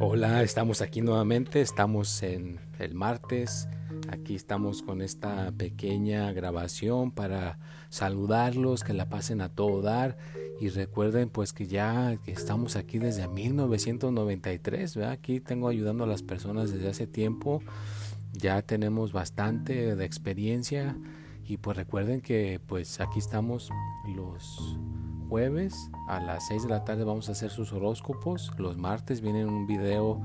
Hola, estamos aquí nuevamente, estamos en el martes, aquí estamos con esta pequeña grabación para saludarlos, que la pasen a todo dar. Y recuerden pues que ya estamos aquí desde 1993, aquí tengo ayudando a las personas desde hace tiempo, ya tenemos bastante de experiencia. Y pues recuerden que pues aquí estamos los jueves a las 6 de la tarde vamos a hacer sus horóscopos. Los martes viene un video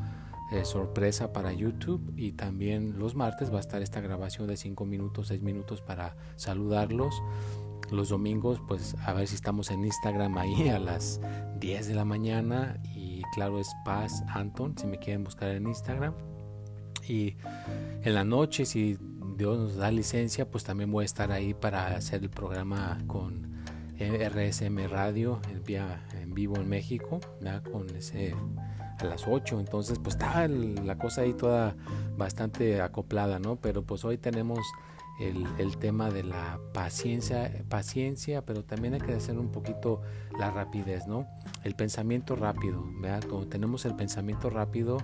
eh, sorpresa para YouTube y también los martes va a estar esta grabación de 5 minutos, 6 minutos para saludarlos. Los domingos pues a ver si estamos en Instagram ahí a las 10 de la mañana y claro es Paz Anton si me quieren buscar en Instagram. Y en la noche si Dios nos da licencia pues también voy a estar ahí para hacer el programa con RSM Radio en, en vivo en México, con ese a las 8, entonces pues está la cosa ahí toda bastante acoplada, ¿no? Pero pues hoy tenemos el, el, tema de la paciencia, paciencia, pero también hay que hacer un poquito la rapidez, ¿no? El pensamiento rápido, ¿verdad? Cuando tenemos el pensamiento rápido,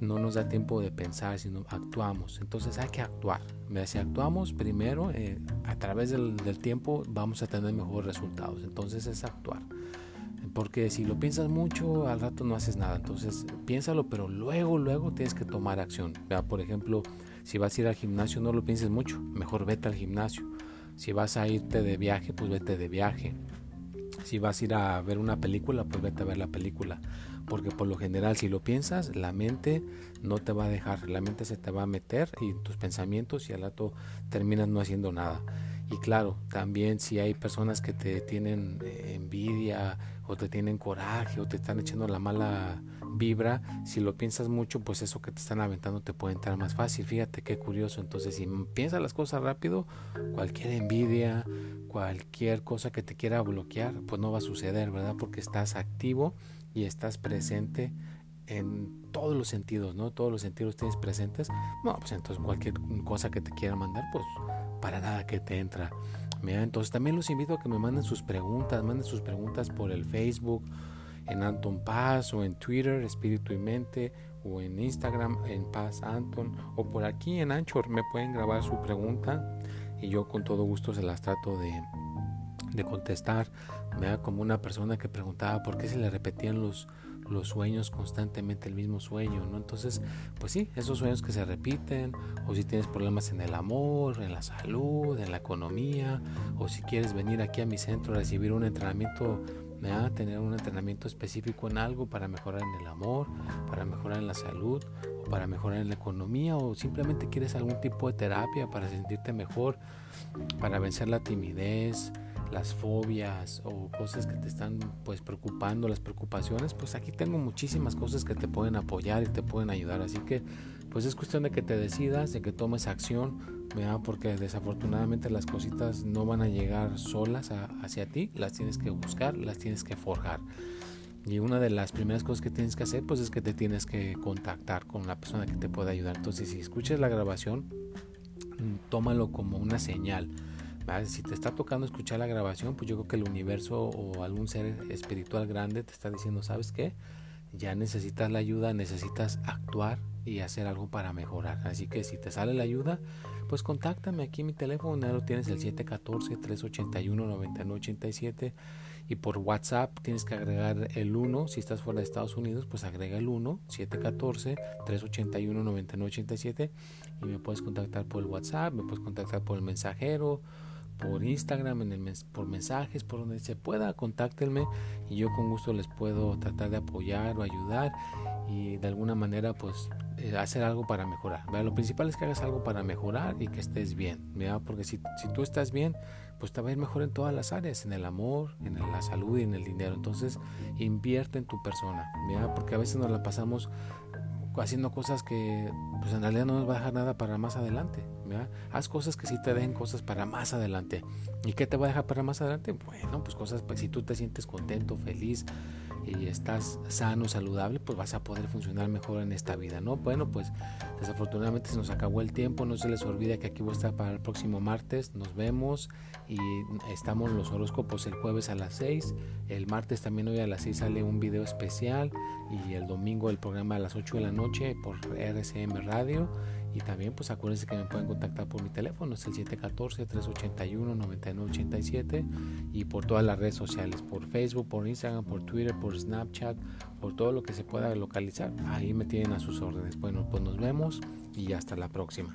no nos da tiempo de pensar, sino actuamos. Entonces hay que actuar. Si actuamos primero, eh, a través del, tiempo vamos a tener mejores resultados. Entonces es actuar. Porque si lo piensas mucho, al rato no haces nada. Entonces piénsalo, pero luego, luego tienes que tomar acción. Por ejemplo, si vas a ir al gimnasio, no lo pienses mucho. Mejor vete al gimnasio. Si vas a irte de viaje, pues vete de viaje. Si vas a ir a ver una película, pues vete a ver la película porque por lo general si lo piensas, la mente no te va a dejar, la mente se te va a meter y tus pensamientos y al rato terminas no haciendo nada. Y claro, también si hay personas que te tienen eh, envidia o te tienen coraje o te están echando la mala vibra, si lo piensas mucho, pues eso que te están aventando te puede entrar más fácil. Fíjate qué curioso. Entonces, si piensas las cosas rápido, cualquier envidia, cualquier cosa que te quiera bloquear, pues no va a suceder, ¿verdad? Porque estás activo y estás presente en todos los sentidos, ¿no? Todos los sentidos tienes presentes. No, pues entonces cualquier cosa que te quiera mandar, pues para nada que te entra. Mira, entonces también los invito a que me manden sus preguntas, manden sus preguntas por el Facebook, en Anton Paz o en Twitter, Espíritu y Mente, o en Instagram, en Paz Anton, o por aquí en Anchor, me pueden grabar su pregunta y yo con todo gusto se las trato de, de contestar, vea como una persona que preguntaba por qué se le repetían los, los sueños constantemente el mismo sueño, ¿no? Entonces, pues sí, esos sueños que se repiten, o si tienes problemas en el amor, en la salud, en la economía, o si quieres venir aquí a mi centro a recibir un entrenamiento, ¿verdad? tener un entrenamiento específico en algo para mejorar en el amor, para mejorar en la salud, o para mejorar en la economía, o simplemente quieres algún tipo de terapia para sentirte mejor, para vencer la timidez, las fobias o cosas que te están pues preocupando, las preocupaciones, pues aquí tengo muchísimas cosas que te pueden apoyar y te pueden ayudar. Así que pues es cuestión de que te decidas, de que tomes acción, porque desafortunadamente las cositas no van a llegar solas hacia ti, las tienes que buscar, las tienes que forjar. Y una de las primeras cosas que tienes que hacer pues es que te tienes que contactar con la persona que te pueda ayudar. Entonces si escuchas la grabación, tómalo como una señal si te está tocando escuchar la grabación, pues yo creo que el universo o algún ser espiritual grande te está diciendo, ¿sabes qué? Ya necesitas la ayuda, necesitas actuar y hacer algo para mejorar. Así que si te sale la ayuda, pues contáctame aquí en mi teléfono, ya lo tienes el 714-381-9987 y por WhatsApp tienes que agregar el 1, si estás fuera de Estados Unidos, pues agrega el 1, 714-381-9987 y me puedes contactar por el WhatsApp, me puedes contactar por el mensajero por Instagram, en el por mensajes, por donde se pueda, contáctenme y yo con gusto les puedo tratar de apoyar o ayudar y de alguna manera pues eh, hacer algo para mejorar. Lo principal es que hagas algo para mejorar y que estés bien, porque si, si, tú estás bien, pues te va a ir mejor en todas las áreas, en el amor, en la salud y en el dinero. Entonces invierte en tu persona, porque a veces nos la pasamos haciendo cosas que pues en realidad no nos va a dejar nada para más adelante. Haz cosas que sí te dejen cosas para más adelante. ¿Y qué te va a dejar para más adelante? Bueno, pues cosas, pues si tú te sientes contento, feliz y estás sano, saludable, pues vas a poder funcionar mejor en esta vida, ¿no? Bueno, pues desafortunadamente se nos acabó el tiempo, no se les olvide que aquí voy a estar para el próximo martes, nos vemos y estamos los horóscopos el jueves a las 6, el martes también hoy a las 6 sale un video especial y el domingo el programa a las 8 de la noche por RCM Radio y también pues acuérdense que me pueden contactar por mi teléfono, es el 714-381-9987 y por todas las redes sociales, por Facebook, por Instagram, por Twitter, por Snapchat, por todo lo que se pueda localizar. Ahí me tienen a sus órdenes. Bueno, pues nos vemos y hasta la próxima.